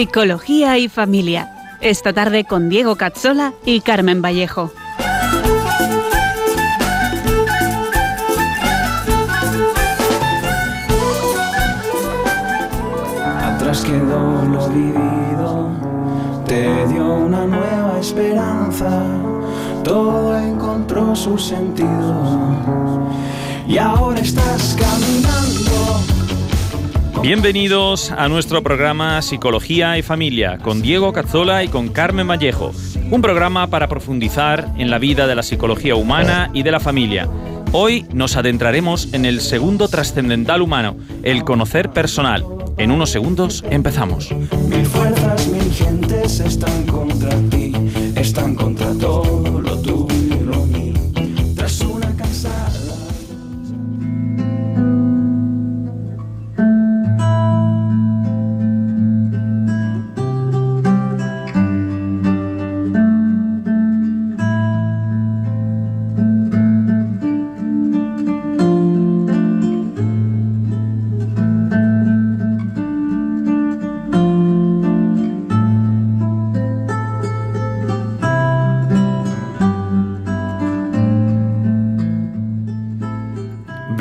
Psicología y Familia. Esta tarde con Diego Cazzola y Carmen Vallejo. Atrás quedó lo vivido, te dio una nueva esperanza, todo encontró su sentido y ahora estás caminando. Bienvenidos a nuestro programa Psicología y Familia con Diego Cazzola y con Carmen Vallejo. Un programa para profundizar en la vida de la psicología humana y de la familia. Hoy nos adentraremos en el segundo trascendental humano, el conocer personal. En unos segundos empezamos. Mil fuerzas, mil gentes están contra ti, están contra todo lo tuyo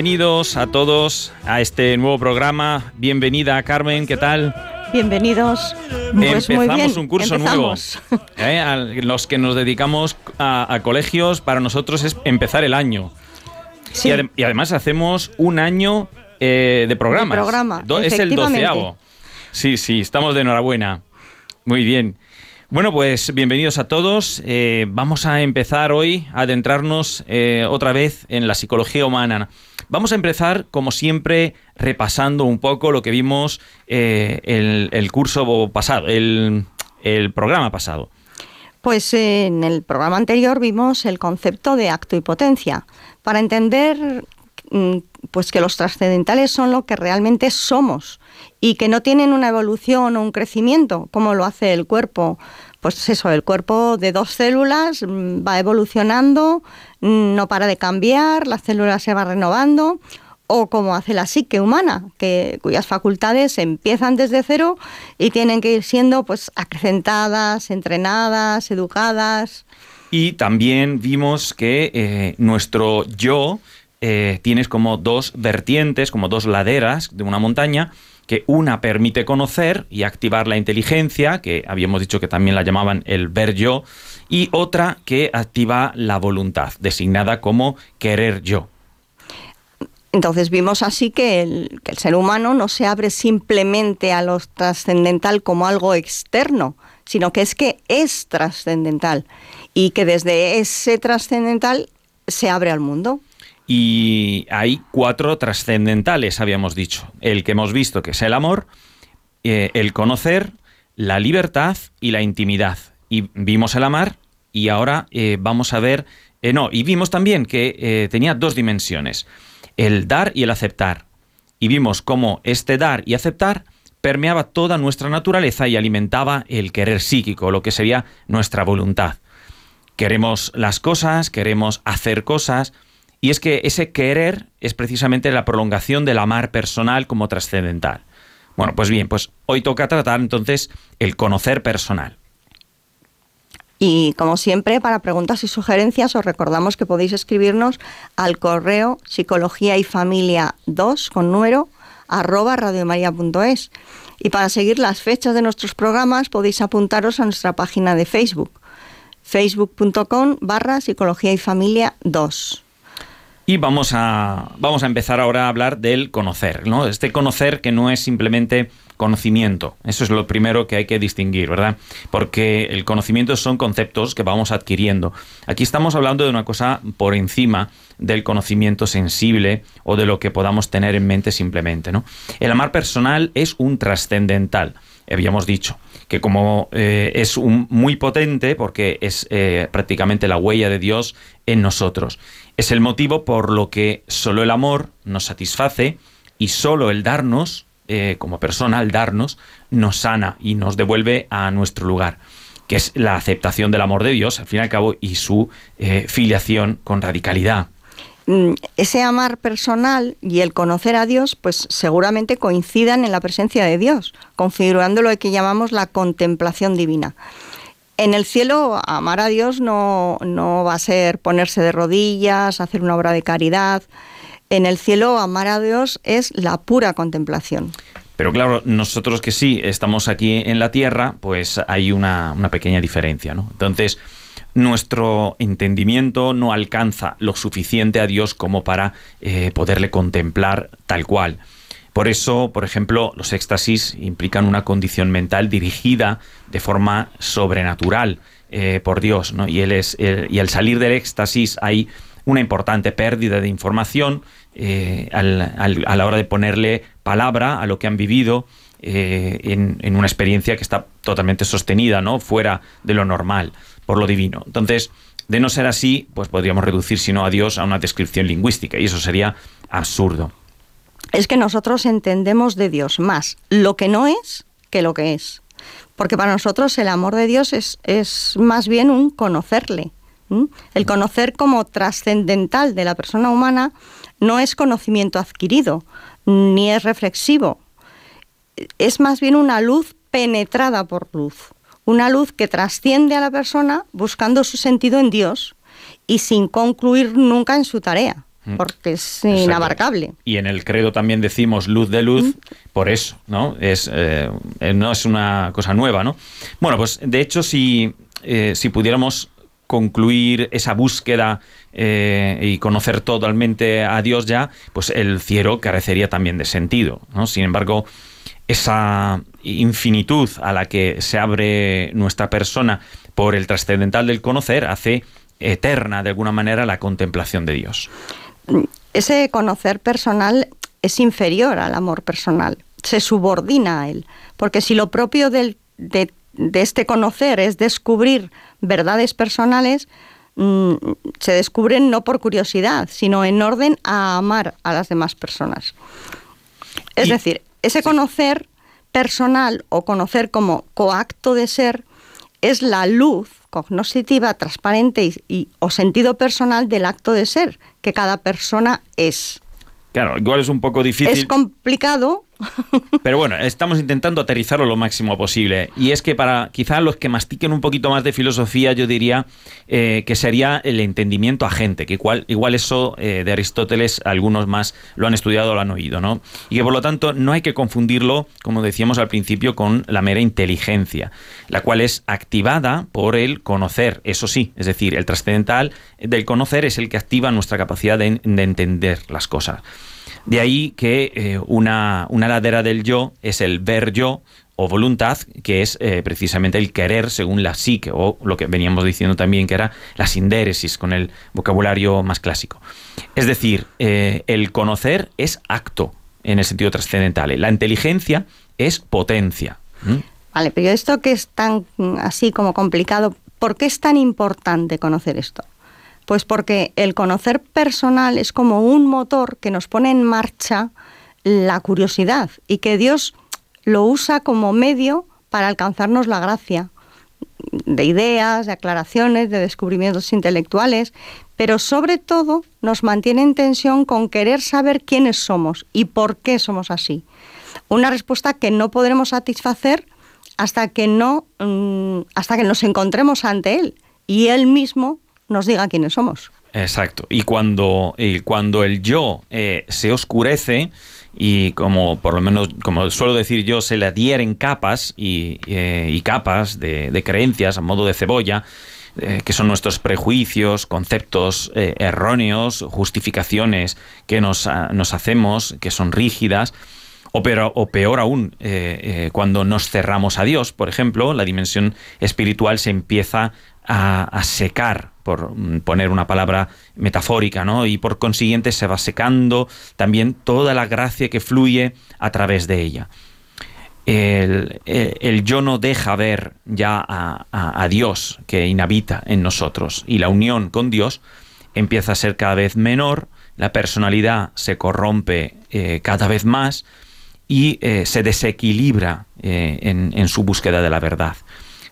Bienvenidos a todos a este nuevo programa. Bienvenida Carmen, ¿qué tal? Bienvenidos. Pues muy Empezamos bien, un curso empezamos. nuevo. ¿eh? A los que nos dedicamos a, a colegios, para nosotros es empezar el año. Sí, Y, adem- y además hacemos un año eh, de programas. De programa, Do- es el doceavo. Sí, sí, estamos de enhorabuena. Muy bien. Bueno, pues bienvenidos a todos. Eh, vamos a empezar hoy a adentrarnos eh, otra vez en la psicología humana. Vamos a empezar, como siempre, repasando un poco lo que vimos eh, el, curso pasado, el, programa pasado. pues eh, en el programa anterior vimos el concepto de acto y potencia. Para entender mm, pues que los trascendentales son lo que realmente somos y que no tienen una evolución o un crecimiento como lo hace el cuerpo. Pues eso, el cuerpo de dos células mm, va evolucionando, no para de cambiar, la célula se va renovando, o como hace la psique humana, que, cuyas facultades empiezan desde cero y tienen que ir siendo pues acrecentadas, entrenadas, educadas. Y también vimos que eh, nuestro yo eh, tienes como dos vertientes, como dos laderas de una montaña, que una permite conocer y activar la inteligencia, que habíamos dicho que también la llamaban el ver yo, y otra que activa la voluntad, designada como querer yo. Entonces vimos así que el, ser humano no se abre simplemente a lo trascendental como algo externo, sino que es que es trascendental y que desde ese trascendental se abre al mundo. Y hay cuatro trascendentales, habíamos dicho. El que hemos visto, que es el amor, eh, el conocer, la libertad y la intimidad. Y vimos el amar y ahora eh, vamos a ver... eh, no, y vimos también que tenía dos dimensiones, el dar y el aceptar. Y vimos cómo este dar y aceptar permeaba toda nuestra naturaleza y alimentaba el querer psíquico, lo que sería nuestra voluntad. Queremos las cosas, queremos hacer cosas, y es que ese querer es precisamente la prolongación del amar personal como trascendental. Bueno, pues bien, pues hoy toca tratar entonces el conocer personal. Y como siempre, para preguntas y sugerencias, os recordamos que podéis escribirnos al correo psicología y familia 2 con número arroba radiomaria.es. Y para seguir las fechas de nuestros programas podéis apuntaros a nuestra página de Facebook, facebook.com barra psicología y familia 2. Y vamos a, vamos a empezar ahora a hablar del conocer, ¿no? Este conocer que no es simplemente conocimiento. Eso es lo primero que hay que distinguir, ¿verdad? Porque el conocimiento son conceptos que vamos adquiriendo. Aquí estamos hablando de una cosa por encima del conocimiento sensible o de lo que podamos tener en mente simplemente, ¿no? El amar personal es un trascendental, habíamos dicho que como eh, es un, muy potente porque es eh, prácticamente la huella de Dios en nosotros. Es el motivo por lo que solo el amor nos satisface y solo el darnos, eh, como persona, el darnos, nos sana y nos devuelve a nuestro lugar que es la aceptación del amor de Dios, al fin y al cabo, y su filiación con radicalidad. Mm, ese amar personal y el conocer a Dios, pues seguramente coincidan en la presencia de Dios, configurando lo que llamamos la contemplación divina. En el cielo, amar a Dios no, no va a ser ponerse de rodillas, hacer una obra de caridad. En el cielo, amar a Dios es la pura contemplación. Pero claro, nosotros que sí estamos aquí en la tierra, pues hay una, una pequeña diferencia, ¿no? Entonces, nuestro entendimiento no alcanza lo suficiente a Dios como para eh, poderle contemplar tal cual. Por eso, por ejemplo, los éxtasis implican una condición mental dirigida de forma sobrenatural eh, por Dios, ¿no? Y, él es, y al salir del éxtasis hay una importante pérdida de información eh, a la hora de ponerle palabra a lo que han vivido en, en, una experiencia que está totalmente sostenida, ¿no? Fuera de lo normal por lo divino. Entonces, de no ser así, pues podríamos reducir, si no a Dios, a una descripción lingüística, y eso sería absurdo. Es que nosotros entendemos de Dios más lo que no es que lo que es. Porque para nosotros el amor de Dios es, es más bien un conocerle. El conocer como trascendental de la persona humana no es conocimiento adquirido, ni es reflexivo. Es más bien una luz penetrada por luz una luz que trasciende a la persona buscando su sentido en Dios y sin concluir nunca en su tarea. Porque es inabarcable. Y en el credo también decimos luz de luz, mm. por eso, ¿no? Es, eh, no es una cosa nueva, ¿no? Bueno, pues de hecho, si, eh, si pudiéramos concluir esa búsqueda eh, y conocer totalmente a Dios ya, pues el cielo carecería también de sentido, ¿no? Sin embargo, esa infinitud a la que se abre nuestra persona por el trascendental del conocer hace eterna de alguna manera la contemplación de Dios. Ese conocer personal es inferior al amor personal, se subordina a él, porque si lo propio de, este conocer es descubrir verdades personales, mm, se descubren no por curiosidad, sino en orden a amar a las demás personas. Es decir, ese conocer personal o conocer como coacto de ser es la luz cognoscitiva, transparente y, o sentido personal del acto de ser que cada persona es. Claro, igual es un poco difícil. Es complicado pero bueno, estamos intentando aterrizarlo lo máximo posible. Y es que para quizá los que mastiquen un poquito más de filosofía, yo diría eh, que sería el entendimiento agente, que igual, igual eso eh, de Aristóteles algunos más lo han estudiado o lo han oído, ¿no? Y que por lo tanto no hay que confundirlo, como decíamos al principio, con la mera inteligencia, la cual es activada por el conocer, eso sí, es decir, el trascendental del conocer es el que activa nuestra capacidad de entender las cosas. De ahí que eh, una, ladera del yo es el ver yo o voluntad, que es eh, precisamente el querer según la psique, o lo que veníamos diciendo también, que era la sindéresis con el vocabulario más clásico. Es decir, eh, el conocer es acto en el sentido trascendental, la inteligencia es potencia. Vale, pero esto que es tan así como complicado, ¿por qué es tan importante conocer esto? Pues porque el conocer personal es como un motor que nos pone en marcha la curiosidad y que Dios lo usa como medio para alcanzarnos la gracia de ideas, de aclaraciones, de descubrimientos intelectuales, pero sobre todo nos mantiene en tensión con querer saber quiénes somos y por qué somos así. Una respuesta que no podremos satisfacer hasta que no mm, hasta que nos encontremos ante él y él mismo nos diga quiénes somos. Exacto. Y cuando, cuando el yo eh, se oscurece y como por lo menos, como suelo decir yo, se le adhieren capas y, eh, capas de, creencias a modo de cebolla, eh, que son nuestros prejuicios, conceptos erróneos, justificaciones que nos, ah, nos, hacemos, que son rígidas. O peor, o peor aún, cuando nos cerramos a Dios, por ejemplo, la dimensión espiritual se empieza a, secar, por mm, poner una palabra metafórica, ¿no? Y por consiguiente se va secando también toda la gracia que fluye a través de ella. El, yo no deja ver ya a, Dios que inhabita en nosotros y la unión con Dios empieza a ser cada vez menor, la personalidad se corrompe eh, cada vez más y eh, se desequilibra eh, en su búsqueda de la verdad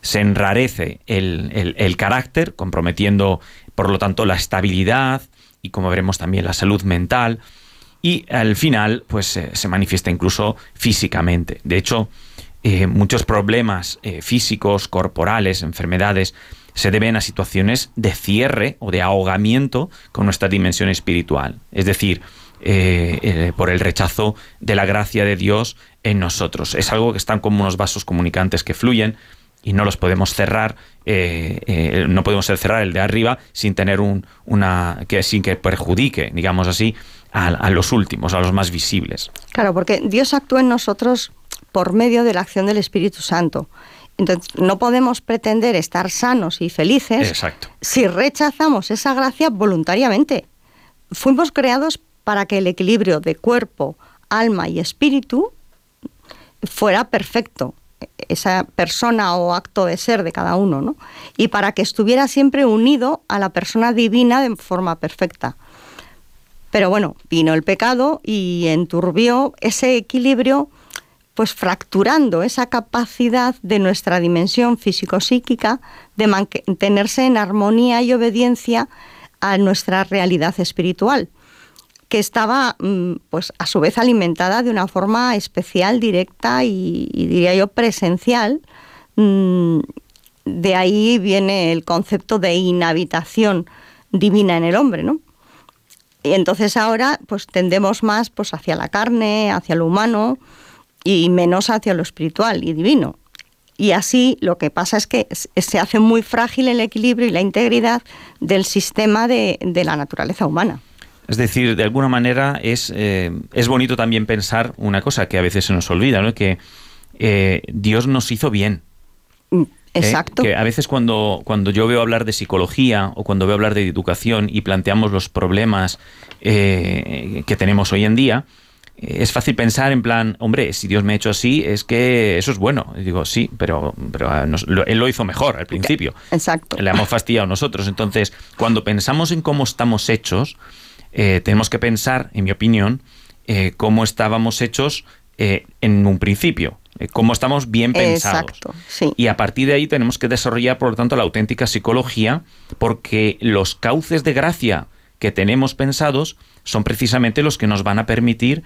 se enrarece el, carácter, comprometiendo, por lo tanto, la estabilidad y, como veremos, también la salud mental. Y al final, pues se manifiesta incluso físicamente. De hecho, eh, muchos problemas eh, físicos, corporales, enfermedades, se deben a situaciones de cierre o de ahogamiento con nuestra dimensión espiritual. Es decir, eh, por el rechazo de la gracia de Dios en nosotros. Es algo que están como unos vasos comunicantes que fluyen y no los podemos cerrar, eh, eh, no podemos cerrar el de arriba sin tener un, una que sin que perjudique, digamos así, a, los últimos, a los más visibles. Claro, porque Dios actúa en nosotros por medio de la acción del Espíritu Santo. Entonces, no podemos pretender estar sanos y felices si rechazamos esa gracia voluntariamente. Fuimos creados para que el equilibrio de cuerpo, alma y espíritu fuera perfecto esa persona o acto de ser de cada uno, ¿no? Y para que estuviera siempre unido a la persona divina de forma perfecta. Pero bueno, vino el pecado y enturbió ese equilibrio, pues fracturando esa capacidad de nuestra dimensión físico-psíquica de mantenerse en armonía y obediencia a nuestra realidad espiritual que estaba, mm, pues a su vez alimentada de una forma especial, directa y, diría yo presencial. Mm, de ahí viene el concepto de inhabitación divina en el hombre, ¿no? Y entonces ahora pues tendemos más pues hacia la carne, hacia lo humano y menos hacia lo espiritual y divino. Y así lo que pasa es que se hace muy frágil el equilibrio y la integridad del sistema de la naturaleza humana. Es decir, de alguna manera es, eh, es bonito también pensar una cosa que a veces se nos olvida, ¿no? que eh, Dios nos hizo bien. Mm, ¿Eh? Exacto. Que a veces cuando, cuando yo veo hablar de psicología o cuando veo hablar de educación y planteamos los problemas que tenemos hoy en día, es fácil pensar en plan, hombre, si Dios me ha hecho así, es que eso es bueno. Y digo, sí, pero, pero ah, Él lo hizo mejor al principio. Exacto. Le hemos fastidiado nosotros. Entonces, cuando pensamos en cómo estamos hechos, eh, tenemos que pensar, en mi opinión, eh, cómo estábamos hechos eh, en un principio, cómo estamos bien pensados. Exacto, sí. Y a partir de ahí tenemos que desarrollar, por lo tanto, la auténtica psicología, porque los cauces de gracia que tenemos pensados son precisamente los que nos van a permitir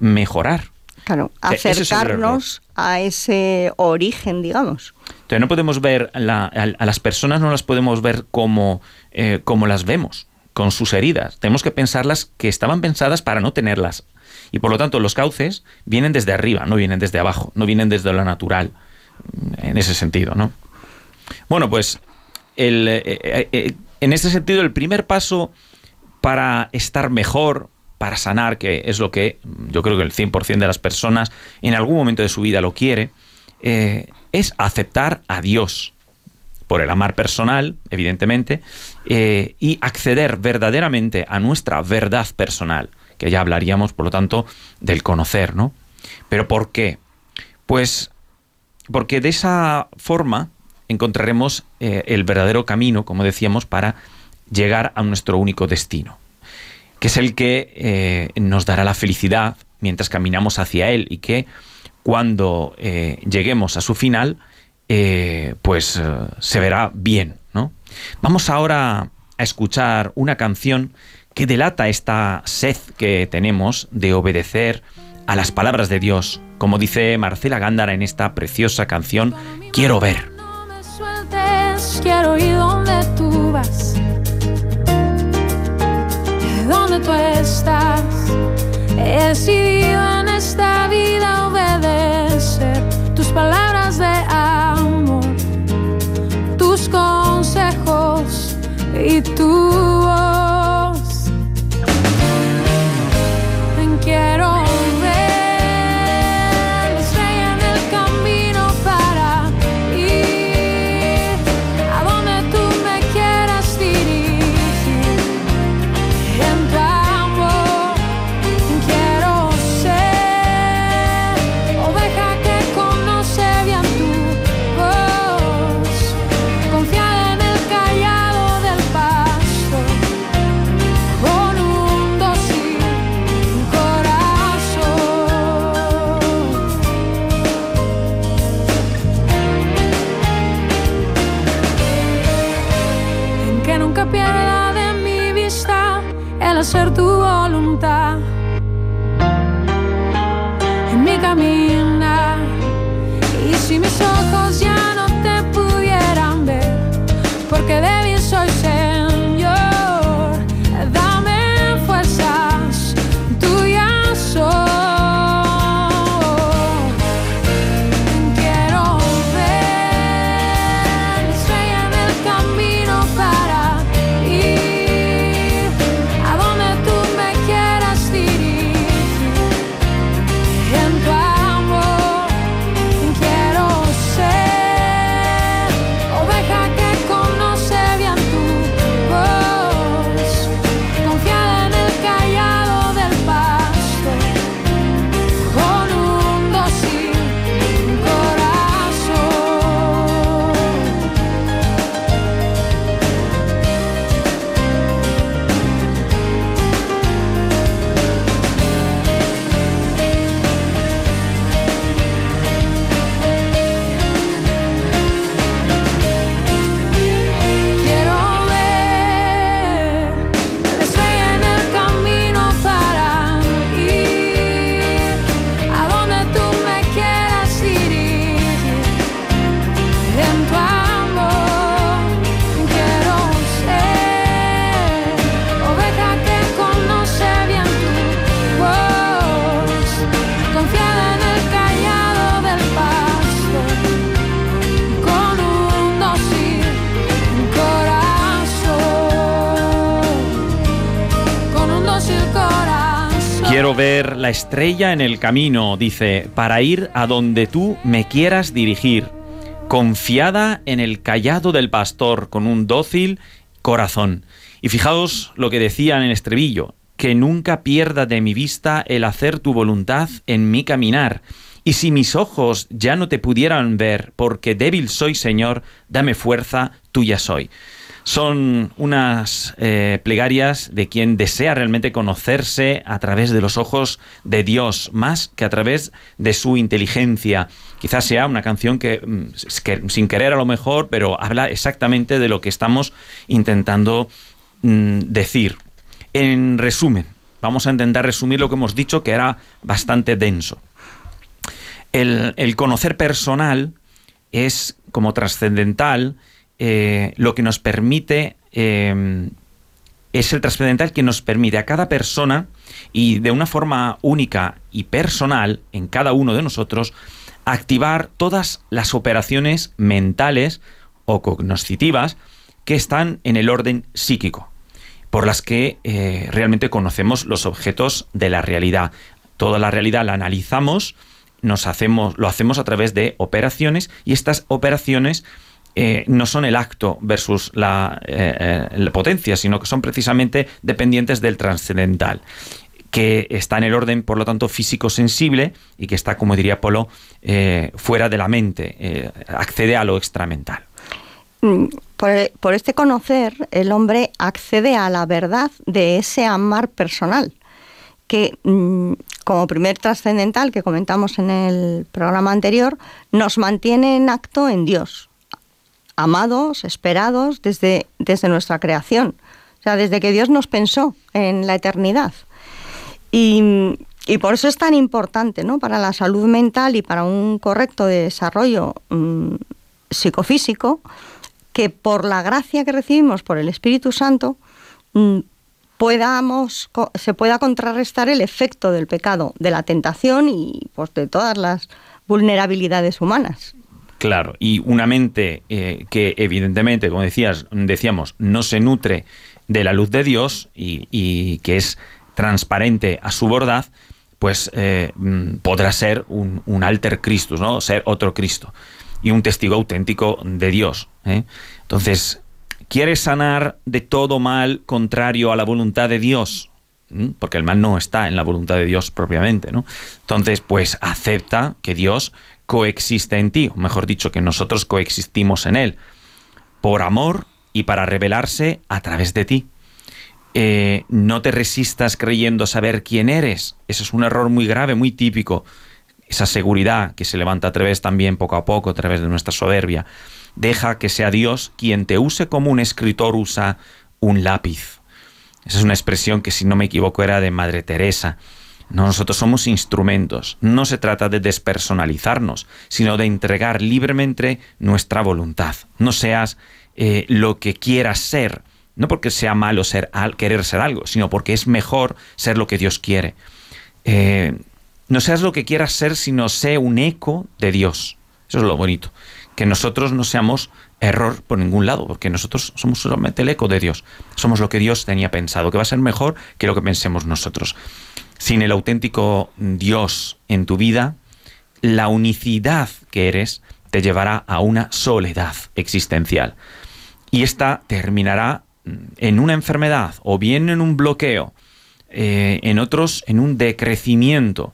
mejorar. Claro, acercarnos a ese origen, digamos. Entonces no podemos ver, a, las personas no las podemos ver como, como las vemos con sus heridas. Tenemos que pensarlas que estaban pensadas para no tenerlas. Y por lo tanto, los cauces vienen desde arriba, no vienen desde abajo, no vienen desde lo natural, en ese sentido, ¿no? Bueno, pues eh, eh, eh, en ese sentido, el primer paso para estar mejor, para sanar, que es lo que yo creo que el 100% de las personas en algún momento de su vida lo quiere, es aceptar a Dios por el amar personal, evidentemente, eh, y acceder verdaderamente a nuestra verdad personal, que ya hablaríamos, por lo tanto, del conocer, ¿no? Pero ¿por qué? Pues porque de esa forma encontraremos eh, el verdadero camino, como decíamos, para llegar a nuestro único destino, que es el que eh, nos dará la felicidad mientras caminamos hacia él y que cuando lleguemos a su final pues se verá bien, ¿no? Vamos ahora a escuchar una canción que delata esta sed que tenemos de obedecer a las palabras de Dios, como dice Marcela Gándara en esta preciosa canción, Quiero ver. No me sueltes, quiero ir donde tú vas, donde tú estás, He decidido en esta vida obedecer tus palabras la estrella en el camino, dice, para ir a donde tú me quieras dirigir, confiada en el callado del pastor, con un dócil corazón. Y fijaos lo que decía en estribillo, que nunca pierda de mi vista el hacer tu voluntad en mi caminar. Y si mis ojos ya no te pudieran ver, porque débil soy, Señor, dame fuerza, tuya soy. Son unas eh, plegarias de quien desea realmente conocerse a través de los ojos de Dios, más que a través de su inteligencia. Quizás sea una canción que, mm, sin querer a lo mejor, pero habla exactamente de lo que estamos intentando mm, decir. En resumen, vamos a intentar resumir lo que hemos dicho, que era bastante denso. El, el conocer personal es como trascendental eh, lo que nos permite, eh, es el trascendental que nos permite a cada persona y de una forma única y personal en cada uno de nosotros activar todas las operaciones mentales o cognoscitivas que están en el orden psíquico, por las que eh, realmente conocemos los objetos de la realidad. Toda la realidad la analizamos, nos hacemos, lo hacemos a través de operaciones y estas operaciones eh, no son el acto versus la, eh, eh, la potencia, sino que son precisamente dependientes del trascendental que está en el orden, por lo tanto, físico-sensible y que está, como diría Polo, fuera de la mente, accede a lo extramental. Mm, Por, por este conocer, el hombre accede a la verdad de ese amar personal, que mm, como primer trascendental que comentamos en el programa anterior, nos mantiene en acto en Dios, amados, esperados desde, desde nuestra creación, o sea, desde que Dios nos pensó en la eternidad. Y, y por eso es tan importante ¿no? para la salud mental y para un correcto desarrollo mm, psicofísico que por la gracia que recibimos por el Espíritu Santo mm, podamos, se pueda contrarrestar el efecto del pecado, de la tentación y pues de todas las vulnerabilidades humanas. Claro, y una mente eh, que evidentemente, como decías, decíamos, no se nutre de la luz de Dios y, que es transparente a su bondad, pues eh, mm, podrá ser un, un alter Christus, ¿no? Ser otro Cristo y un testigo auténtico de Dios. ¿eh? Entonces, ¿quieres sanar de todo mal contrario a la voluntad de Dios? ¿Mm? Porque el mal no está en la voluntad de Dios propiamente, ¿no? Entonces, pues acepta que Dios coexiste en ti, o mejor dicho, que nosotros coexistimos en Él, por amor y para revelarse a través de ti. Eh, no te resistas creyendo saber quién eres. Ese es un error muy grave, muy típico. Esa seguridad que se levanta a través también poco a poco, a través de nuestra soberbia. Deja que sea Dios quien te use como un escritor usa un lápiz. Esa es una expresión que, si no me equivoco, era de Madre Teresa. No, nosotros somos instrumentos. No se trata de despersonalizarnos, sino de entregar libremente nuestra voluntad. No seas eh, lo que quieras ser, no porque sea malo ser querer ser algo, sino porque es mejor ser lo que Dios quiere. Eh, no seas lo que quieras ser, sino sé un eco de Dios. Eso es lo bonito. Que nosotros no seamos error por ningún lado, porque nosotros somos solamente el eco de Dios. Somos lo que Dios tenía pensado, que va a ser mejor que lo que pensemos nosotros. Sin el auténtico Dios en tu vida, la unicidad que eres te llevará a una soledad existencial. Y esta terminará en una enfermedad o bien en un bloqueo, eh, en otros en un decrecimiento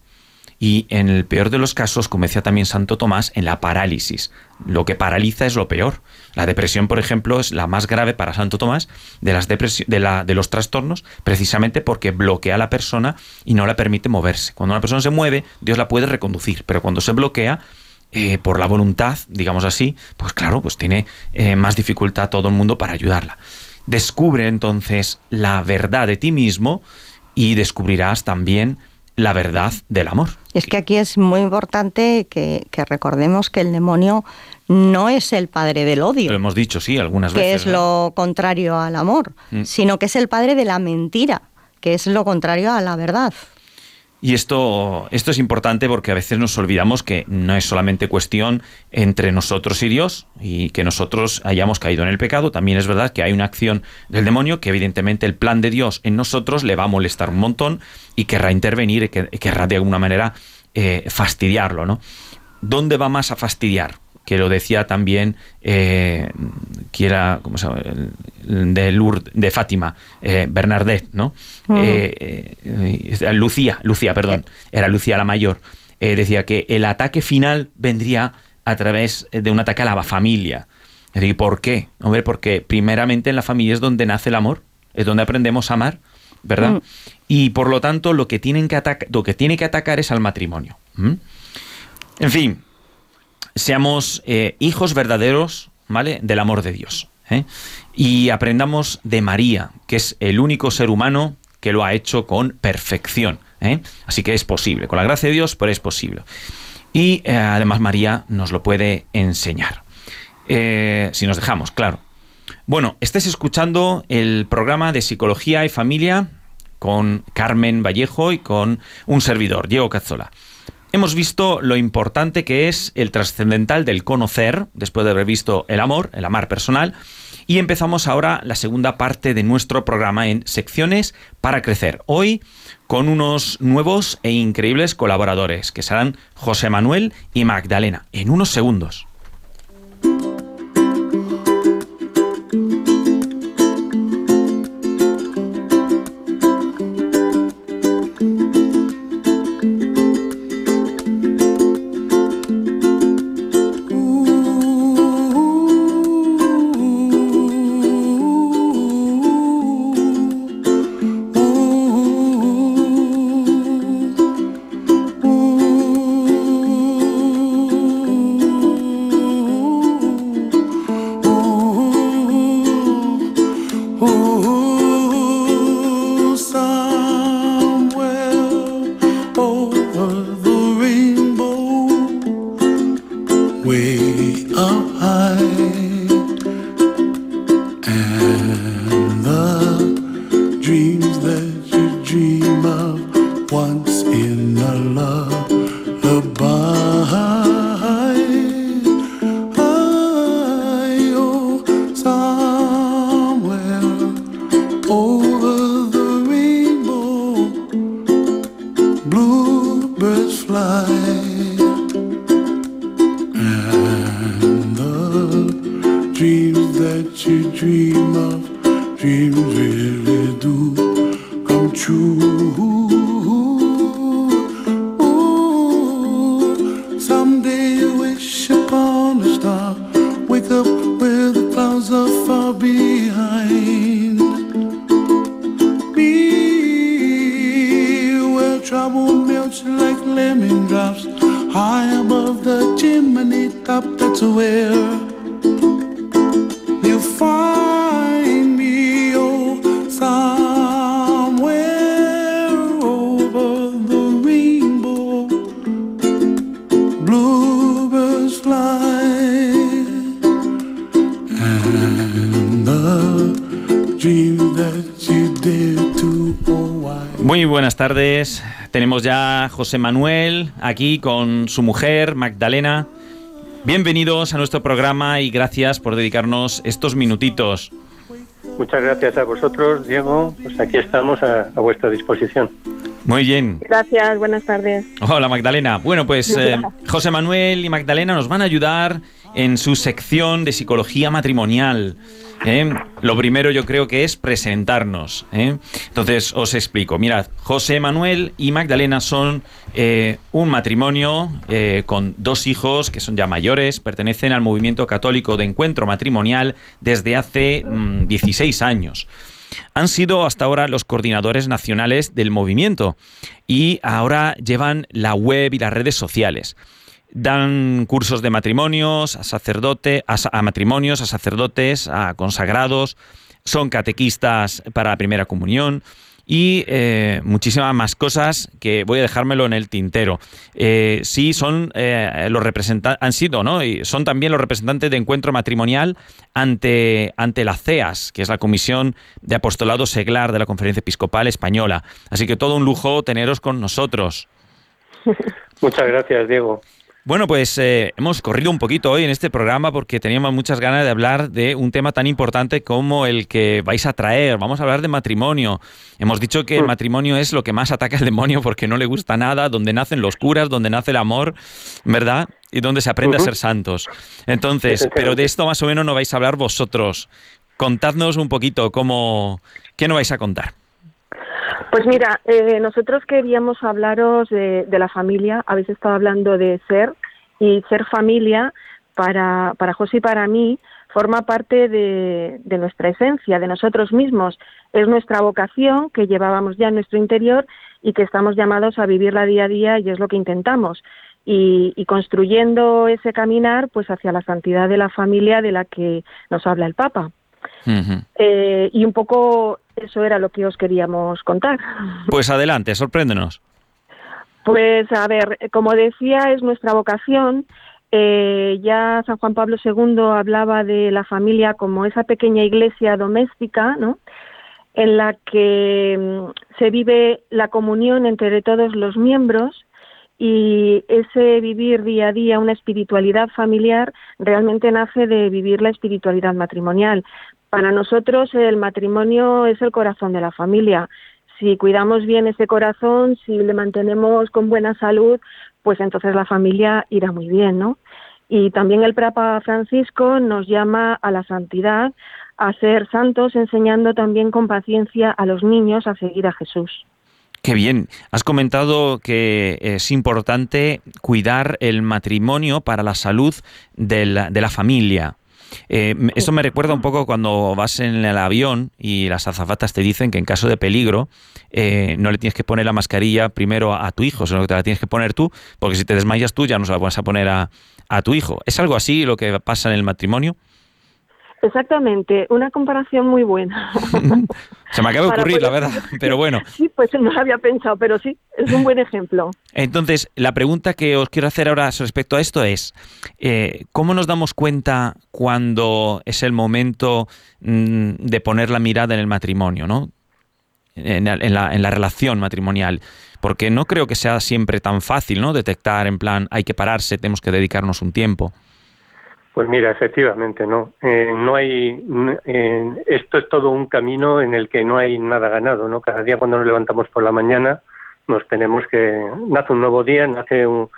y en el peor de los casos, como decía también Santo Tomás, en la parálisis. Lo que paraliza es lo peor. La depresión, por ejemplo, es la más grave para Santo Tomás de, las de, la- de los trastornos, precisamente porque bloquea a la persona y no la permite moverse. Cuando una persona se mueve, Dios la puede reconducir, pero cuando se bloquea, eh, por la voluntad, digamos así, pues claro, pues tiene eh, más dificultad todo el mundo para ayudarla. Descubre entonces la verdad de ti mismo y descubrirás también la verdad del amor. Es que aquí es muy importante que, que recordemos que el demonio no es el padre del odio. Lo hemos dicho, sí, algunas que veces. es ¿no? lo contrario al amor, Mm. sino que es el padre de la mentira, que es lo contrario a la verdad. Y esto, esto es importante porque a veces nos olvidamos que no es solamente cuestión entre nosotros y Dios y que nosotros hayamos caído en el pecado. También es verdad que hay una acción del demonio que evidentemente el plan de Dios en nosotros le va a molestar un montón y querrá intervenir y que- y querrá de alguna manera eh, fastidiarlo. ¿no? ¿Dónde va más a fastidiar? Que lo decía también, eh, que era, ¿cómo se llama? De, Lourdes- de Fátima, eh, Bernadette, ¿no? Ujú. Eh, eh, Lucía, Lucía, perdón, era Lucía la mayor, decía que el ataque final vendría a través de un ataque a la familia. Es decir, ¿por qué? Hombre, porque primeramente en la familia es donde nace el amor, es donde aprendemos a amar, ¿verdad? Mm. Y por lo tanto lo que, tienen que lo que tiene que atacar es al matrimonio. En fin, seamos eh, hijos verdaderos, ¿vale? Del amor de Dios. ¿eh? Y aprendamos de María, que es el único ser humano que lo ha hecho con perfección. ¿eh? Así que es posible, con la gracia de Dios, pero es posible. Y además María nos lo puede enseñar. Si nos dejamos, claro. Bueno, estés escuchando el programa de Psicología y Familia con Carmen Vallejo y con un servidor, Diego Cazzola. Hemos visto lo importante que es el trascendental del conocer, después de haber visto el amor, el amar personal, y empezamos ahora la segunda parte de nuestro programa en secciones para crecer. Hoy con unos nuevos e increíbles colaboradores, que serán José Manuel y Magdalena, en unos segundos. High above the chimney top. That's where you find me, oh, somewhere over the rainbow. Bluebirds fly, and the dream that you dare to, oh. Muy buenas tardes. Tenemos ya a José Manuel aquí con su mujer, Magdalena. Bienvenidos a nuestro programa y gracias por dedicarnos estos minutitos. Muchas gracias a vosotros, Diego. Pues aquí estamos a, a vuestra disposición. Muy bien. Gracias, buenas tardes. Hola Magdalena. Bueno, pues eh, José Manuel y Magdalena nos van a ayudar en su sección de psicología matrimonial. ¿eh? Lo primero yo creo que es presentarnos. ¿eh? Entonces os explico. Mirad, José Manuel y Magdalena son eh, un matrimonio con dos hijos que son ya mayores, pertenecen al movimiento católico de encuentro matrimonial desde hace mm, 16 años. Han sido hasta ahora los coordinadores nacionales del movimiento y ahora llevan la web y las redes sociales. Dan cursos de matrimonios a sacerdote, a, a matrimonios, a sacerdotes, a consagrados, son catequistas para la primera comunión y eh, muchísimas más cosas que voy a dejármelo en el tintero. Eh, sí, son eh, los representantes, han sido, ¿no? Y son también los representantes de encuentro matrimonial ante, ante la CEAS, que es la Comisión de Apostolado Seglar de la Conferencia Episcopal Española. Así que todo un lujo teneros con nosotros. Muchas gracias, Diego. Bueno, pues eh, hemos corrido un poquito hoy en este programa porque teníamos muchas ganas de hablar de un tema tan importante como el que vais a traer. Vamos a hablar de matrimonio. Hemos dicho que el matrimonio es lo que más ataca al demonio porque no le gusta nada, donde nacen los curas, donde nace el amor, ¿verdad? Y donde se aprende a ser santos. Entonces, pero de esto más o menos no vais a hablar vosotros. Contadnos un poquito cómo... ¿Qué nos vais a contar? Pues mira, eh, nosotros queríamos hablaros de, de la familia. Habéis estado hablando de ser y ser familia para, para José y para mí forma parte de, de nuestra esencia, de nosotros mismos. Es nuestra vocación que llevábamos ya en nuestro interior y que estamos llamados a vivirla día a día y es lo que intentamos. Y, y construyendo ese caminar pues hacia la santidad de la familia de la que nos habla el Papa. Eh, y un poco eso era lo que os queríamos contar. Pues adelante, sorpréndenos. Pues a ver, como decía, es nuestra vocación. Eh, ya San Juan Pablo II hablaba de la familia como esa pequeña iglesia doméstica, ¿no? En la que mm, se vive la comunión entre todos los miembros y ese vivir día a día una espiritualidad familiar realmente nace de vivir la espiritualidad matrimonial. Para nosotros el matrimonio es el corazón de la familia. Si cuidamos bien ese corazón, si le mantenemos con buena salud, pues entonces la familia irá muy bien, ¿no? Y también el Papa Francisco nos llama a la santidad, a ser santos, enseñando también con paciencia a los niños a seguir a Jesús. Qué bien. Has comentado que es importante cuidar el matrimonio para la salud de la, de la familia. Eh, esto me recuerda un poco cuando vas en el avión y las azafatas te dicen que en caso de peligro eh, no le tienes que poner la mascarilla primero a, a tu hijo, sino que te la tienes que poner tú, porque si te desmayas tú ya no se la vas a poner a, a tu hijo. ¿Es algo así lo que pasa en el matrimonio? Exactamente, una comparación muy buena. Se me acaba de ocurrir, la verdad, pero bueno. Sí, pues no lo había pensado, pero sí, es un buen ejemplo. Entonces, la pregunta que os quiero hacer ahora respecto a esto es, eh, ¿cómo nos damos cuenta cuando es el momento mm, de poner la mirada en el matrimonio, ¿no? En, la- en la, en la relación matrimonial? Porque no creo que sea siempre tan fácil, ¿no? Detectar en plan, hay que pararse, tenemos que dedicarnos un tiempo. Pues mira, efectivamente, no. Eh, no hay. eh, esto es todo un camino en el que no hay nada ganado, ¿no? Cada día cuando nos levantamos por la mañana nos tenemos que. Nace un nuevo día, nace un,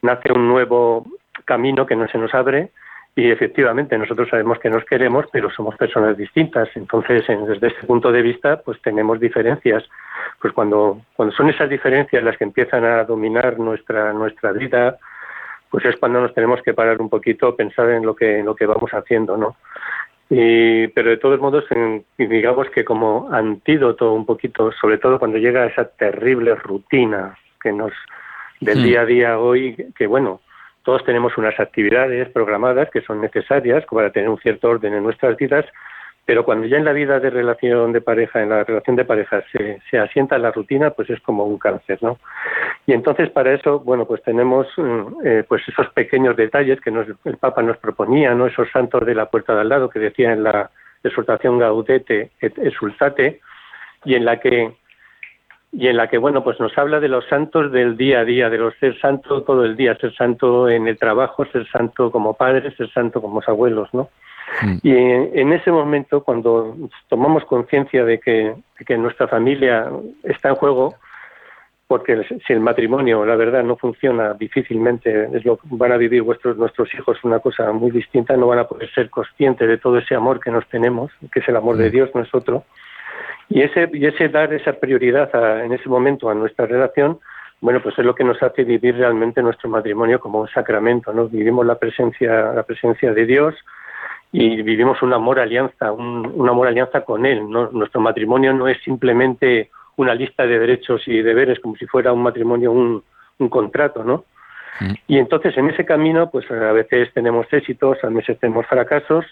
nace un nuevo camino que no se nos abre Y efectivamente, nosotros sabemos que nos queremos, pero somos personas distintas. Entonces, desde este punto de vista, pues tenemos diferencias. Pues cuando, cuando son esas diferencias las que empiezan a dominar nuestra, nuestra vida, pues es cuando nos tenemos que parar un poquito, pensar en lo que, en lo que vamos haciendo, ¿no? Y, pero de todos modos, digamos que como antídoto un poquito, sobre todo cuando llega esa terrible rutina que nos del Hmm. día a día hoy, que bueno, todos tenemos unas actividades programadas que son necesarias para tener un cierto orden en nuestras vidas, pero cuando ya en la vida de relación de pareja, en la relación de pareja se, se asienta la rutina, pues es como un cáncer, ¿no? Y entonces para eso, bueno, pues tenemos mm, eh, pues esos pequeños detalles que nos, el Papa nos proponía, ¿no? Esos santos de la puerta de al lado que decía en la exhortación Gaudete et exultate y en la que y en la que bueno pues nos habla de los santos del día a día de los ser santo todo el día ser santo en el trabajo ser santo como padres ser santo como abuelos no Mm. y en, en ese momento cuando tomamos conciencia de que, de que nuestra familia está en juego porque si el matrimonio la verdad no funciona difícilmente es lo van a vivir vuestros nuestros hijos una cosa muy distinta no van a poder ser conscientes de todo ese amor que nos tenemos que es el amor de Dios no es otro y ese, y ese dar esa prioridad a- en ese momento a nuestra relación, bueno, pues es lo que nos hace vivir realmente nuestro matrimonio como un sacramento, ¿no? Vivimos la presencia, la presencia de Dios y vivimos un amor alianza, un, un amor alianza con Él, ¿no? Nuestro matrimonio no es simplemente una lista de derechos y deberes como si fuera un matrimonio, un, un contrato, ¿no? Mm. Y entonces en ese camino, pues a veces tenemos éxitos, a veces tenemos fracasos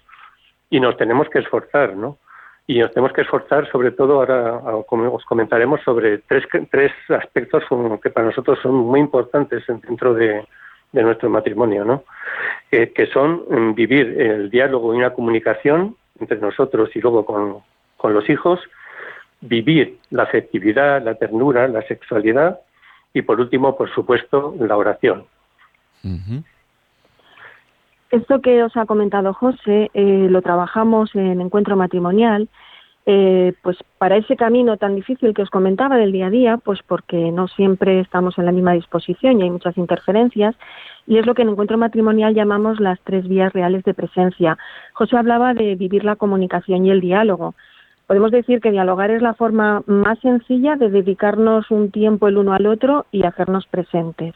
y nos tenemos que esforzar, ¿no? y nos tenemos que esforzar sobre todo ahora os comentaremos sobre tres tres aspectos que para nosotros son muy importantes en- dentro de, de nuestro matrimonio no que, que son mm, vivir el diálogo y una comunicación entre nosotros y luego con, con los hijos vivir la afectividad la ternura la sexualidad y por último por supuesto la oración. Esto que os ha comentado José eh, lo trabajamos en encuentro matrimonial, eh, pues para ese camino tan difícil que os comentaba del día a día, pues porque no siempre estamos en la misma disposición y hay muchas interferencias, y es lo que en encuentro matrimonial llamamos las tres vías reales de presencia. José hablaba de vivir la comunicación y el diálogo. Podemos decir que dialogar es la forma más sencilla de dedicarnos un tiempo el uno al otro y hacernos presentes.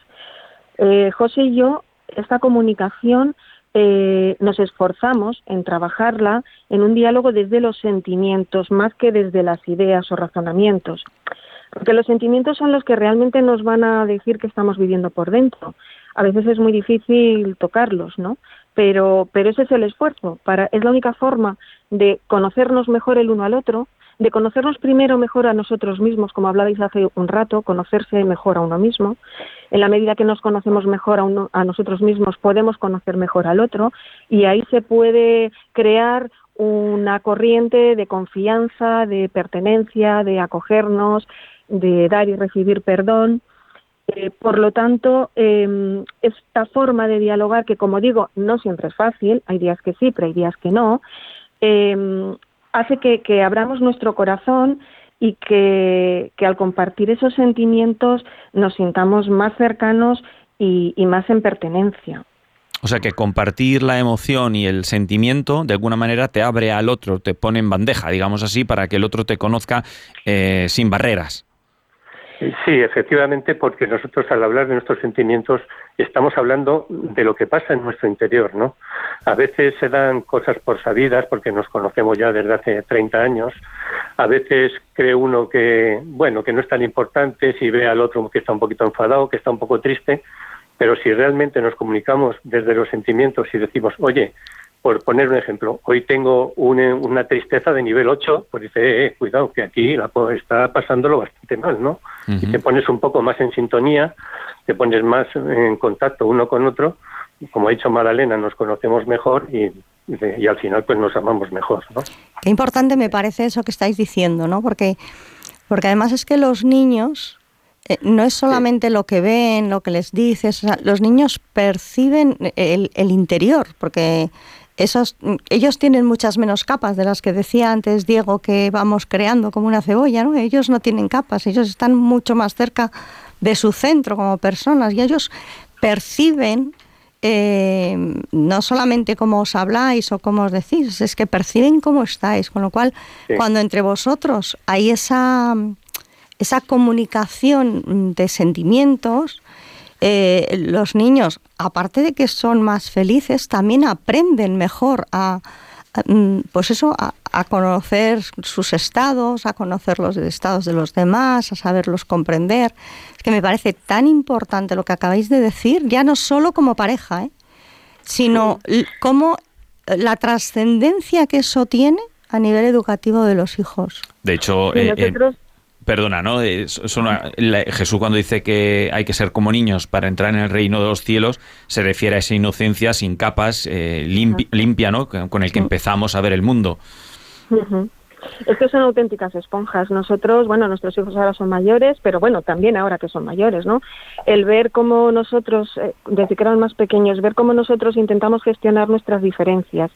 Eh, José y yo, esta comunicación eh, nos esforzamos en trabajarla en un diálogo desde los sentimientos más que desde las ideas o razonamientos. Porque los sentimientos son los que realmente nos van a decir que estamos viviendo por dentro. A veces es muy difícil tocarlos, ¿no? Pero, pero ese es el esfuerzo. Para, es la única forma de conocernos mejor el uno al otro, de conocernos primero mejor a nosotros mismos, como hablabais hace un rato, conocerse mejor a uno mismo. En la medida que nos conocemos mejor a, uno, a nosotros mismos, podemos conocer mejor al otro y ahí se puede crear una corriente de confianza, de pertenencia, de acogernos, de dar y recibir perdón. Eh, por lo tanto, eh, esta forma de dialogar, que como digo, no siempre es fácil, hay días que sí, pero hay días que no, eh, hace que, abramos nuestro corazón y que, que, al compartir esos sentimientos nos sintamos más cercanos y, y más en pertenencia. O sea que compartir la emoción y el sentimiento de alguna manera te abre al otro, te pone en bandeja, digamos así, para que el otro te conozca eh, sin barreras. Sí, efectivamente, porque nosotros al hablar de nuestros sentimientos estamos hablando de lo que pasa en nuestro interior, ¿no? A veces se dan cosas por sabidas porque nos conocemos ya desde hace 30 años. A veces cree uno que, bueno, que no es tan importante si ve al otro que está un poquito enfadado, que está un poco triste, pero si realmente nos comunicamos desde los sentimientos y decimos, oye, por poner un ejemplo, hoy tengo una, una tristeza de nivel 8, pues dice, eh, eh, cuidado, que aquí la, está pasándolo bastante mal, ¿no? Uh -huh. Y te pones un poco más en sintonía, te pones más en contacto uno con otro, como ha dicho Magdalena, nos conocemos mejor y, y al final pues nos amamos mejor, ¿no? Qué importante me parece eso que estáis diciendo, ¿no? Porque, porque además es que los niños eh, no es solamente lo que ven, lo que les dices, o sea, los niños perciben el, el interior, porque esos, ellos tienen muchas menos capas de las que decía antes Diego que vamos creando como una cebolla, ¿no? Ellos no tienen capas, ellos están mucho más cerca de su centro como personas y ellos perciben eh, no solamente cómo os habláis o cómo os decís, es que perciben cómo estáis, con lo cual cuando entre vosotros hay esa, esa comunicación de sentimientos, eh, los niños, aparte de que son más felices, también aprenden mejor a, mm, pues eso, a, conocer sus estados, a conocer los estados de los demás, a saberlos comprender. Es que me parece tan importante lo que acabáis de decir, ya no solo como pareja, ¿eh? sino como la trascendencia que eso tiene a nivel educativo de los hijos. De hecho, eh, Perdona, ¿no? Jesús cuando dice que hay que ser como niños para entrar en el reino de los cielos, se refiere a esa inocencia sin capas, eh, limpia, ¿no? Con el que empezamos a ver el mundo. Es que son auténticas esponjas. Nosotros, bueno, nuestros hijos ahora son mayores, pero bueno, también ahora que son mayores, ¿no? El ver cómo nosotros, eh, desde que eran más pequeños, ver cómo nosotros intentamos gestionar nuestras diferencias,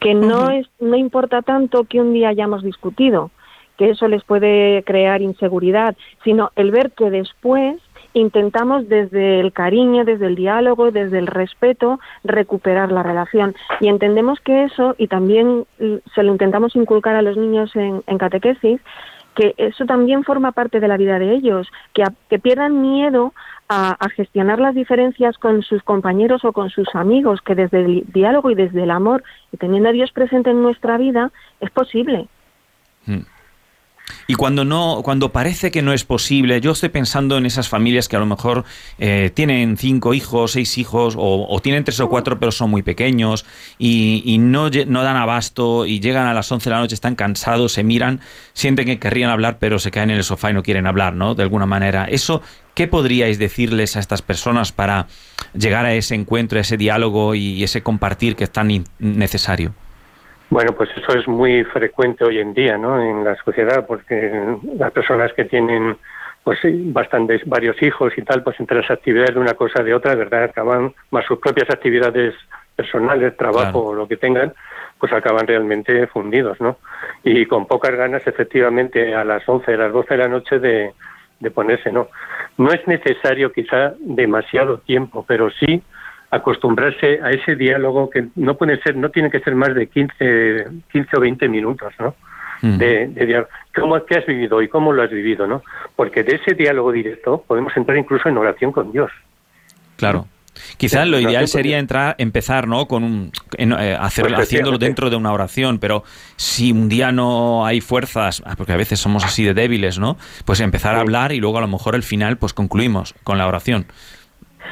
que no, es, no importa tanto que un día hayamos discutido, que eso les puede crear inseguridad, sino el ver que después intentamos desde el cariño, desde el diálogo, desde el respeto, recuperar la relación. Y entendemos que eso, y también se lo intentamos inculcar a los niños en, catequesis, que eso también forma parte de la vida de ellos, que, que pierdan miedo a, a, gestionar las diferencias con sus compañeros o con sus amigos, que desde el diálogo y desde el amor y teniendo a Dios presente en nuestra vida es posible. Mm. Y cuando no, cuando parece que no es posible, yo estoy pensando en esas familias que a lo mejor eh, tienen cinco hijos, seis hijos, o, tienen tres o cuatro, pero son muy pequeños y, no, no, dan abasto y llegan a las once de la noche, están cansados, se miran, sienten que querrían hablar, pero se caen en el sofá y no quieren hablar, ¿no? De alguna manera. Eso, ¿qué podríais decirles a estas personas para llegar a ese encuentro, a ese diálogo y ese compartir que es tan necesario? Bueno, pues eso es muy frecuente hoy en día, ¿no? En la sociedad, porque las personas que tienen, pues bastantes, varios hijos y tal, pues entre las actividades de una cosa de otra, ¿verdad? Acaban, más sus propias actividades personales, trabajo o lo que tengan, pues acaban realmente fundidos, ¿no? Y con pocas ganas, efectivamente, a las 11, a las 12 de la noche de, de ponerse, ¿no? No es necesario quizá demasiado tiempo, pero sí acostumbrarse a ese diálogo que no puede ser, no tiene que ser más de 15, 15 o 20 minutos, ¿no? de, de ¿Cómo, ¿Qué has vivido y cómo lo has vivido, no? Porque de ese diálogo directo podemos entrar incluso en oración con Dios. Claro. Quizás lo ideal sería entrar, empezar, ¿no? Con un, eh, hacer, pues haciéndolo dentro de una oración, pero si un día no hay fuerzas, ah, porque a veces somos así de débiles, ¿no? Pues empezar a hablar y luego a lo mejor al final, pues concluimos con la oración.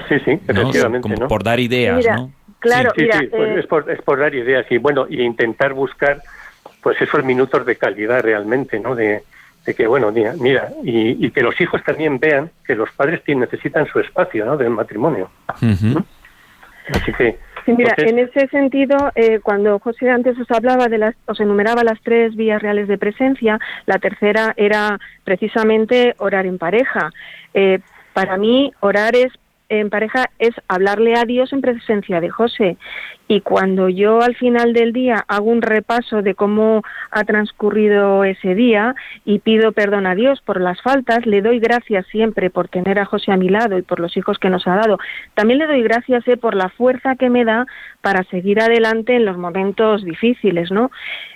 Sí, sí, efectivamente. Como por dar ideas, ¿no? Claro, sí, sí, pues eh, es, por, es por dar ideas y bueno, y intentar buscar pues esos minutos de calidad realmente, ¿no? De, que, bueno, mira, mira y, que los hijos también vean que los padres necesitan su espacio, ¿no? Del matrimonio. Así que... Sí, mira, en ese sentido, eh, cuando José antes os hablaba de las, os enumeraba las tres vías reales de presencia, la tercera era precisamente orar en pareja. Eh, para mí, orar es en pareja es hablarle a Dios en presencia de José. Y cuando yo al final del día hago un repaso de cómo ha transcurrido ese día y pido perdón a Dios por las faltas, le doy gracias siempre por tener a José a mi lado y por los hijos que nos ha dado. También le doy gracias eh, por la fuerza que me da para seguir adelante en los momentos difíciles, ¿no?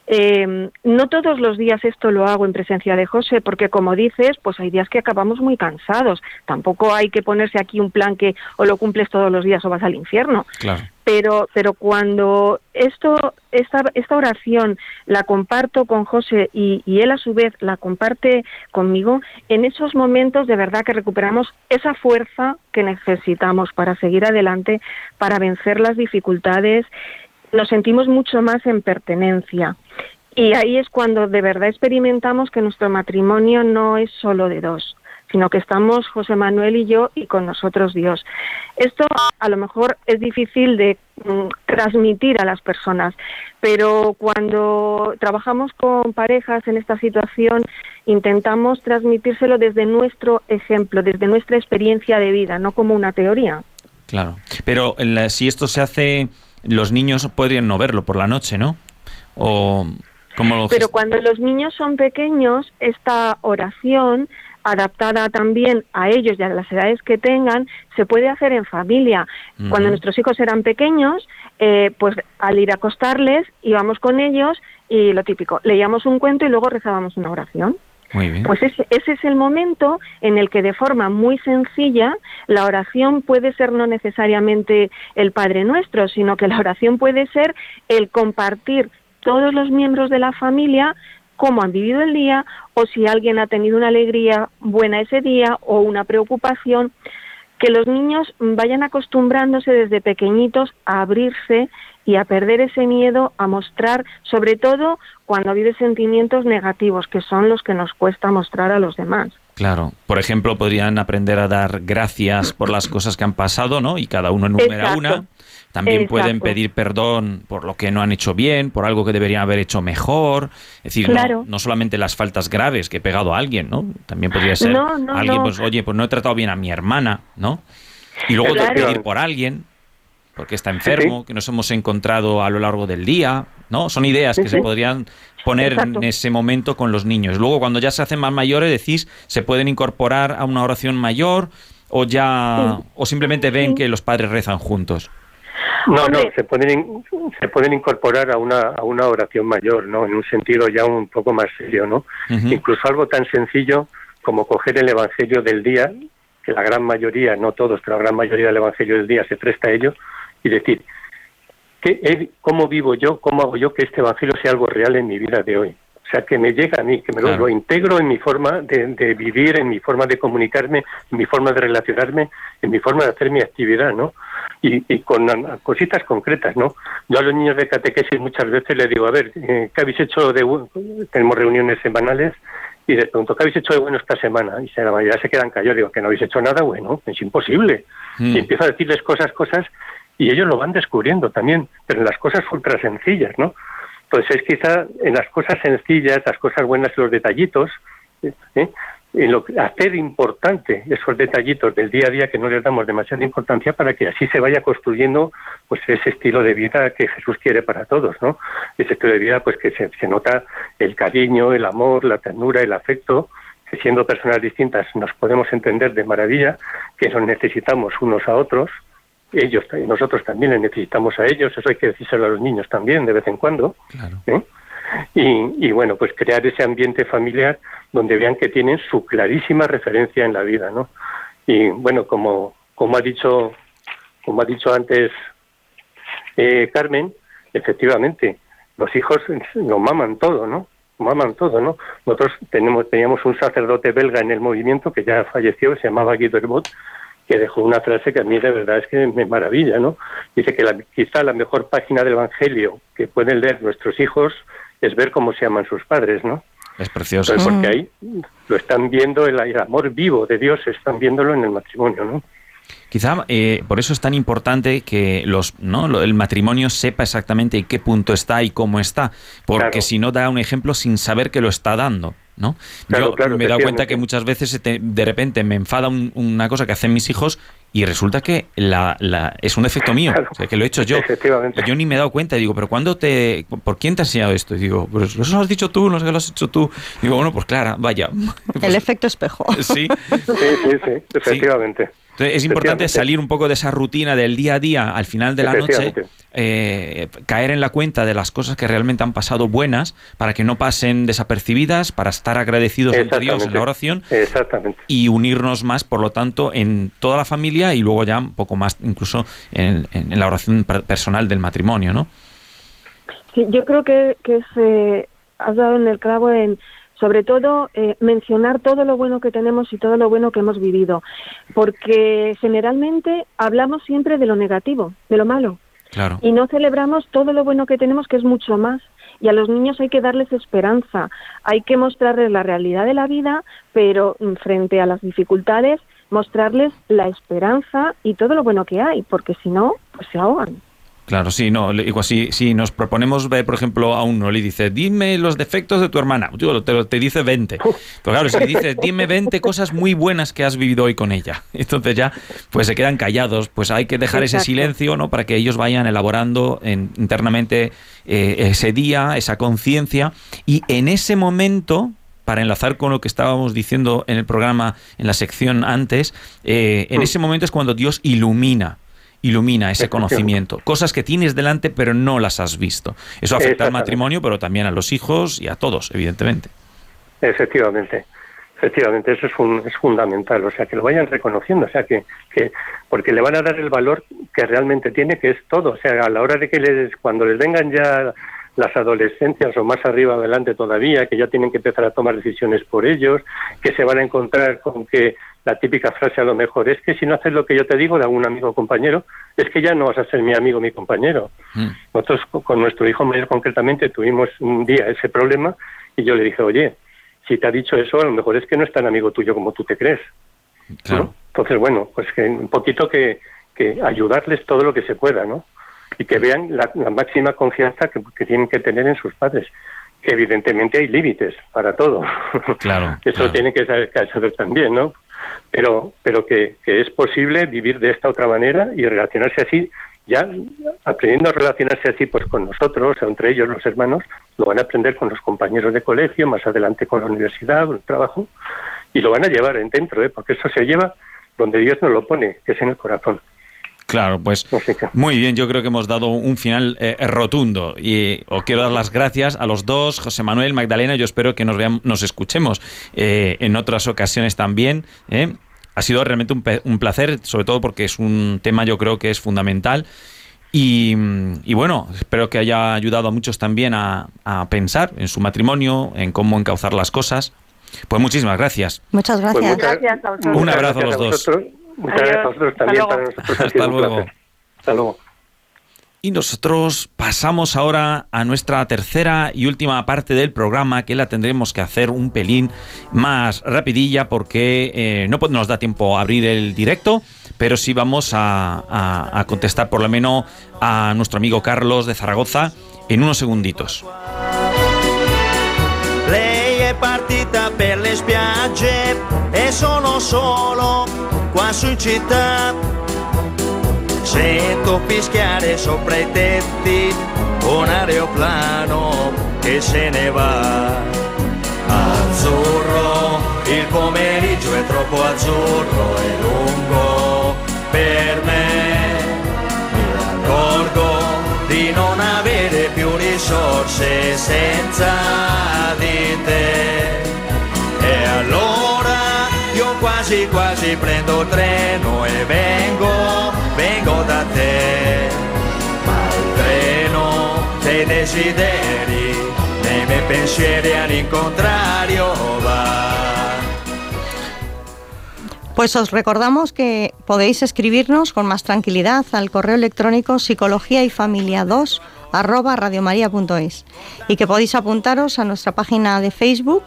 Eh, no todos los días esto lo hago en presencia de José, porque como dices, pues hay días que acabamos muy cansados. Tampoco hay que ponerse aquí un plan que o lo cumples todos los días o vas al infierno. Claro pero pero cuando esto esta, esta oración la comparto con José y, y, él a su vez la comparte conmigo en esos momentos de verdad que recuperamos esa fuerza que necesitamos para seguir adelante para vencer las dificultades nos sentimos mucho más en pertenencia. Y ahí es cuando de verdad experimentamos que nuestro matrimonio no es solo de dos sino que estamos José Manuel y yo y con nosotros Dios. Esto a lo mejor es difícil de mm, transmitir a las personas, pero cuando trabajamos con parejas en esta situación intentamos transmitírselo desde nuestro ejemplo, desde nuestra experiencia de vida, no como una teoría. Claro, pero si esto se hace, los niños podrían no verlo por la noche, ¿no? O pero cuando los niños son pequeños, esta oración adaptada también a ellos y a las edades que tengan, se puede hacer en familia. Cuando nuestros hijos eran pequeños, eh, pues al ir a acostarles íbamos con ellos y lo típico, leíamos un cuento y luego rezábamos una oración. Pues ese, ese, es el momento en el que de forma muy sencilla la oración puede ser no necesariamente el Padre Nuestro, sino que la oración puede ser el compartir todos los miembros de la familia cómo han vivido el día o si alguien ha tenido una alegría buena ese día o una preocupación que los niños vayan acostumbrándose desde pequeñitos a abrirse y a perder ese miedo a mostrar, sobre todo cuando vive sentimientos negativos, que son los que nos cuesta mostrar a los demás. Claro, por ejemplo, podrían aprender a dar gracias por las cosas que han pasado, ¿no? Y cada uno enumera una. También pueden pedir perdón por lo que no han hecho bien, por algo que deberían haber hecho mejor. Es decir, no, solamente las faltas graves que he pegado a alguien, ¿no? También podría ser alguien, pues, oye, pues no he tratado bien a mi hermana, ¿no? Y luego pedir por alguien, porque está enfermo, que nos hemos encontrado a lo largo del día, ¿no? Son ideas que se podrían poner en ese momento con los niños. Luego, cuando ya se hacen más mayores, decís, se pueden incorporar a una oración mayor o ya o simplemente ven que los padres rezan juntos. No, no, se pueden, se pueden incorporar a una, a una oración mayor, ¿no? En un sentido ya un poco más serio, ¿no? Incluso algo tan sencillo como coger el Evangelio del día, que la gran mayoría, no todos, pero la gran mayoría del Evangelio del día se presta a ello, y decir, ¿qué, ¿cómo vivo yo, cómo hago yo que este Evangelio sea algo real en mi vida de hoy? O sea, que me llega a mí, que me lo, integro en mi forma de, de, vivir, en mi forma de comunicarme, en mi forma de relacionarme, en mi forma de hacer mi actividad, ¿no? Y, con cositas concretas, ¿no? Yo a los niños de catequesis muchas veces les digo, a ver, eh, ¿qué habéis hecho de tenemos reuniones semanales y les pregunto, ¿qué habéis hecho de bueno esta semana? Y la mayoría se quedan callados, digo, que no habéis hecho nada bueno, es imposible. Mm. Y empiezo a decirles cosas, cosas, y ellos lo van descubriendo también, pero en las cosas ultra sencillas, ¿no? Pues es quizá en las cosas sencillas, las cosas buenas y los detallitos, ¿eh? En lo, hacer importante esos detallitos del día a día que no les damos demasiada importancia para que así se vaya construyendo pues ese estilo de vida que Jesús quiere para todos, ¿no? Ese estilo de vida pues que se, se nota el cariño, el amor, la ternura, el afecto, que siendo personas distintas nos podemos entender de maravilla, que nos necesitamos unos a otros, ellos nosotros también les necesitamos a ellos, eso hay que decírselo a los niños también de vez en cuando. ¿eh? Y, y, bueno, pues crear ese ambiente familiar donde vean que tienen su clarísima referencia en la vida, ¿no? Y bueno, como, como ha dicho, como ha dicho antes eh, Carmen, efectivamente, los hijos lo maman todo, ¿no? Maman todo, ¿no? Nosotros tenemos, teníamos un sacerdote belga en el movimiento que ya falleció, se llamaba Guido Herbot, que dejó una frase que a mí de verdad es que me maravilla, ¿no? Dice que la, quizá la mejor página del Evangelio que pueden leer nuestros hijos es ver cómo se aman sus padres, ¿no? Es precioso. porque ahí lo están viendo, el, amor vivo de Dios, están viéndolo en el matrimonio, ¿no? Quizá eh, por eso es tan importante que los, ¿no? el matrimonio sepa exactamente en qué punto está y cómo está, porque si no da un ejemplo sin saber que lo está dando. ¿no? Yo me he dado cuenta que muchas veces de repente me enfada una cosa que hacen mis hijos y resulta que la, la, es un efecto mío, que lo he hecho yo. Yo ni me he dado cuenta y digo, pero ¿cuándo te, ¿por quién te ha enseñado esto? Y digo, pues eso lo has dicho tú, no sé qué lo has hecho tú. Y digo, bueno, pues claro, vaya. El efecto espejo. Sí, sí, sí, sí efectivamente es importante salir un poco de esa rutina del día a día al final de la noche, eh, caer en la cuenta de las cosas que realmente han pasado buenas para que no pasen desapercibidas, para estar agradecidos ante Dios en la oración y unirnos más, por lo tanto, en toda la familia y luego ya un poco más incluso en, la oración personal del matrimonio, ¿no? Sí, yo creo que, que se has dado en el clavo en sobre todo eh, mencionar todo lo bueno que tenemos y todo lo bueno que hemos vivido, porque generalmente hablamos siempre de lo negativo, de lo malo, claro. y no celebramos todo lo bueno que tenemos, que es mucho más. Y a los niños hay que darles esperanza, hay que mostrarles la realidad de la vida, pero mm, frente a las dificultades, mostrarles la esperanza y todo lo bueno que hay, porque si no, pues se ahogan. Claro, sí, no, igual si, si nos proponemos ver, por ejemplo, a uno, le dice, dime los defectos de tu hermana, te, te dice 20. Pero claro, si le dices, dime 20 cosas muy buenas que has vivido hoy con ella, entonces ya, pues se quedan callados, pues hay que dejar ese silencio, ¿no? Para que ellos vayan elaborando internamente eh, ese día, esa conciencia, y en ese momento para enlazar con lo que estábamos diciendo en el programa, en la sección antes, eh, en ese momento es cuando Dios ilumina ilumina ese conocimiento, cosas que tienes delante pero no las has visto. Eso afecta al matrimonio, pero también a los hijos y a todos, evidentemente. Efectivamente. Efectivamente, eso es, es fundamental, o sea, que lo vayan reconociendo, o sea, que, que, porque le van a dar el valor que realmente tiene, que es todo, o sea, a la hora de que les, cuando les vengan ya las adolescencias o más arriba adelante todavía, que ya tienen que empezar a tomar decisiones por ellos, que se van a encontrar con que la típica frase a lo mejor es que si no haces lo que yo te digo de algún amigo o compañero, es que ya no vas a ser mi amigo o mi compañero. Mm. Nosotros con nuestro hijo mayor concretamente tuvimos un día ese problema y yo le dije, oye, si te ha dicho eso, a lo mejor es que no es tan amigo tuyo como tú te crees. Entonces, bueno, pues que un poquito que, que, ayudarles todo lo que se pueda, ¿no? Y que vean la, máxima confianza que, tienen que tener en sus padres. Que evidentemente hay límites para todo. Claro. eso tiene que saber, saber también, ¿no? Pero, pero que, que es posible vivir de esta otra manera y relacionarse así ya aprendiendo a relacionarse así pues con nosotros, entre ellos los hermanos, lo van a aprender con los compañeros de colegio, más adelante con la universidad, con el trabajo, y lo van a llevar en dentro, ¿eh? porque eso se lleva donde Dios nos lo pone, que es en el corazón. Claro, pues muy bien, yo creo que hemos dado un final eh, rotundo y os quiero dar las gracias a los dos, José Manuel, Magdalena, yo espero que nos veamos, nos escuchemos eh, en otras ocasiones también. ¿eh? ha sido realmente un, placer, sobre todo porque es un tema yo creo que es fundamental. Y, bueno, espero que haya ayudado a muchos también a, pensar en su matrimonio, en cómo encauzar las cosas. Pues muchísimas gracias. Muchas pues gracias. Un abrazo a los dos. Muchas gracias a vosotros también. Hasta luego. Hasta luego. Y nosotros pasamos ahora a nuestra tercera y última parte del programa, que la tendremos que hacer un pelín más rapidilla porque eh, no nos da tiempo a abrir el directo, pero sí vamos a, contestar por lo menos a nuestro amigo Carlos de Zaragoza en unos segunditos. partita per le spiagge e sono solo qua su città Sento fischiare sopra i tetti un aeroplano che se ne va. Azzurro, il pomeriggio è troppo azzurro e lungo per me. Mi accorgo di non avere più risorse senza di te. E allora quasi quasi prendo treno e vengo vengo da te, desideri, pensieri. Pues os recordamos que podéis escribirnos con más tranquilidad al correo electrónico psicología y familia 2 arroba radiomaria.es y que podéis apuntaros a nuestra página de Facebook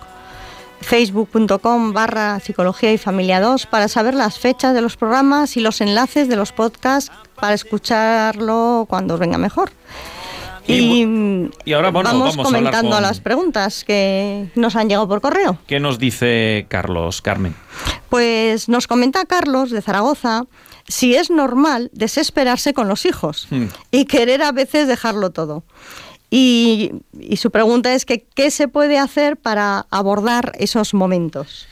facebook.com barra psicología y familia 2 para saber las fechas de los programas y los enlaces de los podcasts para escucharlo cuando os venga mejor. Y, ahora vamos, comentando las preguntas que nos han llegado por correo. ¿Qué nos dice Carlos, Carmen? Pues nos comenta Carlos de Zaragoza si es normal desesperarse con los hijos hmm. y querer a veces dejarlo todo. Y, su pregunta es que qué se puede hacer para abordar esos momentos.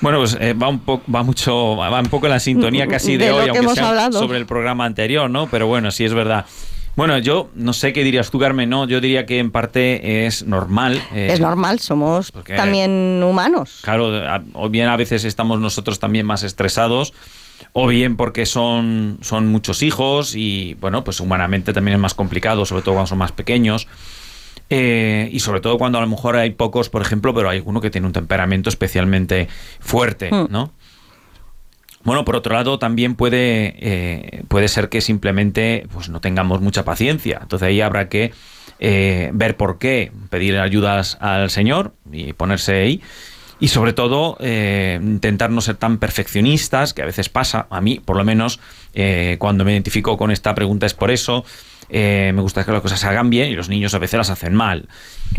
Bueno, pues eh, va un poco, va mucho, va un poco en la sintonía casi de, hoy, aunque sea sobre el programa anterior, ¿no? Pero bueno, sí es verdad. Bueno, yo no sé qué dirías tú, Carmen, ¿no? Yo diría que en parte es normal. Eh, es normal, somos también humanos. Claro, o bien a veces estamos nosotros también más estresados o bien porque son, son muchos hijos y, bueno, pues humanamente también es más complicado, sobre todo cuando son más pequeños. Eh, y sobre todo cuando a lo mejor hay pocos, por ejemplo, pero hay uno que tiene un temperamento especialmente fuerte, hmm. ¿no? Bueno, por otro lado, también puede, eh, puede ser que simplemente pues, no tengamos mucha paciencia. Entonces ahí habrá que eh, ver por qué, pedir ayudas al Señor y ponerse ahí y sobre todo eh, intentar no ser tan perfeccionistas, que a veces pasa, a mí por lo menos eh, cuando me identifico con esta pregunta es por eso, eh, me gusta que las cosas se hagan bien y los niños a veces las hacen mal.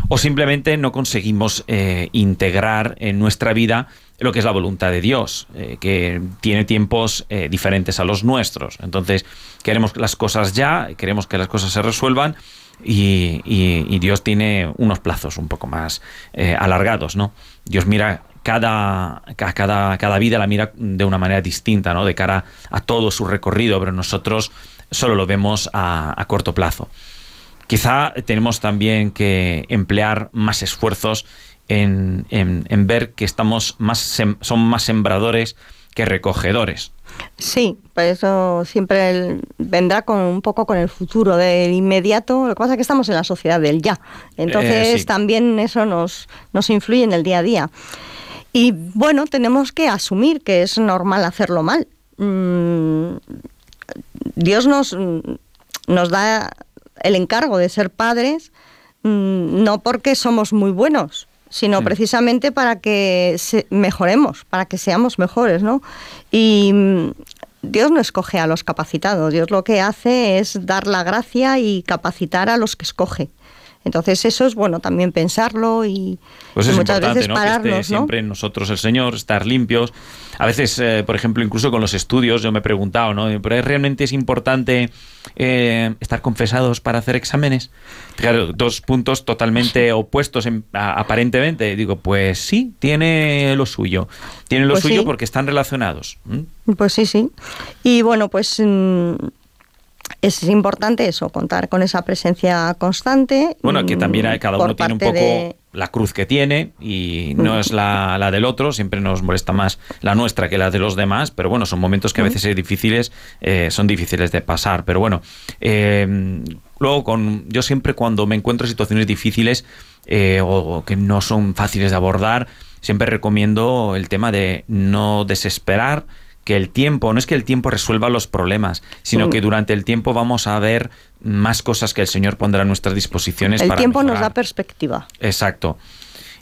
O simplemente no conseguimos integrar en nuestra vida lo que es la voluntad de Dios, que tiene tiempos diferentes a los nuestros. Entonces, queremos las cosas ya, queremos que las cosas se resuelvan y, Dios tiene unos plazos un poco más eh, alargados, ¿no? Dios mira cada, ca- cada, cada vida la mira de una manera distinta, ¿no? De cara a todo su recorrido, pero nosotros solo lo vemos a, corto plazo. Quizá tenemos también que emplear más esfuerzos en, ver que estamos más son más sembradores que recogedores. Sí, por eso siempre el- vendrá con un poco con el futuro del inmediato. Lo que pasa es que estamos en la sociedad del ya. Entonces Eh, sí. también eso nos, nos influye en el día a día. Y bueno, tenemos que asumir que es normal hacerlo mal. Mm, Dios nos, mm, nos da el encargo de ser padres mm, no porque somos muy buenos, sino precisamente para que se- mejoremos, para que seamos mejores, ¿no? Y mm, Dios no escoge a los capacitados, Dios lo que hace es dar la gracia y capacitar a los que escoge. Entonces eso es bueno también pensarlo y, Pues y muchas veces ¿no? Que esté pararnos, ¿no? siempre en nosotros el Señor, estar limpios. A veces, eh, por ejemplo, incluso con los estudios, yo me he preguntado, ¿no? ¿Pero realmente es importante eh, estar confesados para hacer exámenes? Claro, dos puntos totalmente opuestos en- a- aparentemente. Digo, pues sí, tiene lo suyo. Tiene lo Pues suyo sí. porque están relacionados. Pues sí, sí. Y bueno, pues mm, es importante eso, contar con esa presencia constante. Bueno, que mm, también hay- cada uno tiene un poco de- la cruz que tiene y no es la, la del otro, siempre nos molesta más la nuestra que la de los demás, pero bueno, son momentos que a veces es difíciles, eh, son difíciles de pasar, pero bueno, eh, luego con yo siempre cuando me encuentro en situaciones difíciles eh, o que no son fáciles de abordar, siempre recomiendo el tema de no desesperar, que el tiempo, no es que el tiempo resuelva los problemas, sino Mm. que durante el tiempo vamos a ver más cosas que el Señor pondrá a nuestras disposiciones. El para tiempo nos da perspectiva. Exacto.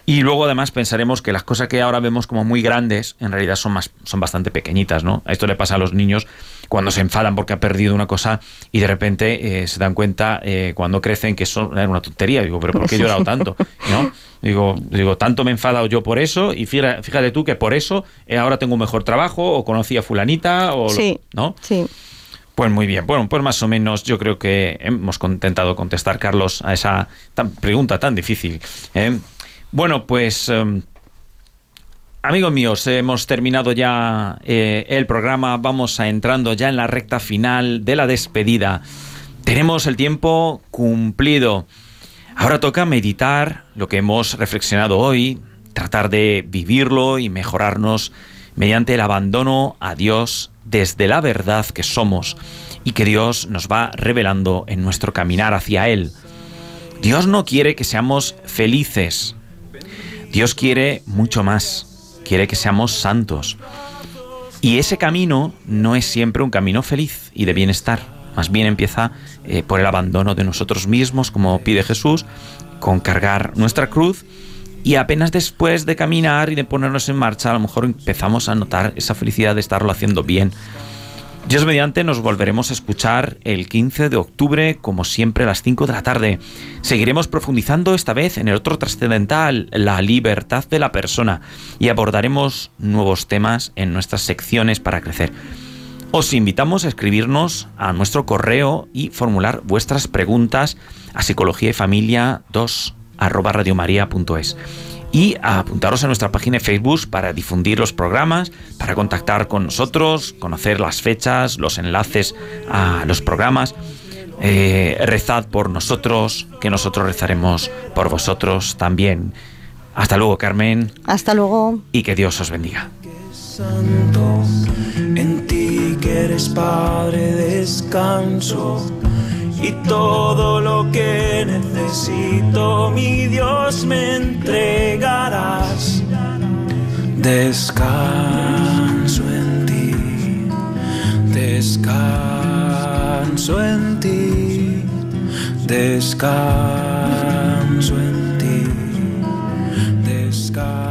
Y luego además pensaremos que las cosas que ahora vemos como muy grandes, en realidad son más, son bastante pequeñitas, ¿no? Esto le pasa a los niños cuando se enfadan porque ha perdido una cosa y de repente eh, se dan cuenta eh, cuando crecen que eso era una tontería. Digo, pero ¿por qué he llorado tanto? ¿No? Digo, digo, tanto me he enfadado yo por eso y fíjate, fíjate tú que por eso eh, ahora tengo un mejor trabajo o conocí a fulanita o... Sí. ¿No? Sí. Pues muy bien, bueno, pues más o menos yo creo que hemos intentado contestar, Carlos, a esa tan- pregunta tan difícil. ¿eh? Bueno, pues em, amigos míos, hemos terminado ya eh, el programa, vamos entrando ya en la recta final de la despedida. Tenemos el tiempo cumplido. Ahora toca meditar lo que hemos reflexionado hoy, tratar de vivirlo y mejorarnos mediante el abandono a Dios desde la verdad que somos y que Dios nos va revelando en nuestro caminar hacia Él. Dios no quiere que seamos felices. Dios quiere mucho más. Quiere que seamos santos. Y ese camino no es siempre un camino feliz y de bienestar. Más bien empieza eh, por el abandono de nosotros mismos, como pide Jesús, con cargar nuestra cruz. Y apenas después de caminar y de ponernos en marcha, a lo mejor empezamos a notar esa felicidad de estarlo haciendo bien. Dios mediante nos volveremos a escuchar el 15 de octubre, como siempre a las 5 de la tarde. Seguiremos profundizando esta vez en el otro trascendental, la libertad de la persona, y abordaremos nuevos temas en nuestras secciones para crecer. Os invitamos a escribirnos a nuestro correo y formular vuestras preguntas a psicología y familia 2 arroba radiomaria.es y a apuntaros a nuestra página de Facebook para difundir los programas, para contactar con nosotros, conocer las fechas, los enlaces a los programas. Eh, rezad por nosotros, que nosotros rezaremos por vosotros también. Hasta luego, Carmen, Hasta luego. y que Dios os bendiga. Santo, en ti que eres Padre descanso y todo lo que necesito, mi Dios, me entregarás. Descanso en ti, descanso en ti, descanso en ti, descanso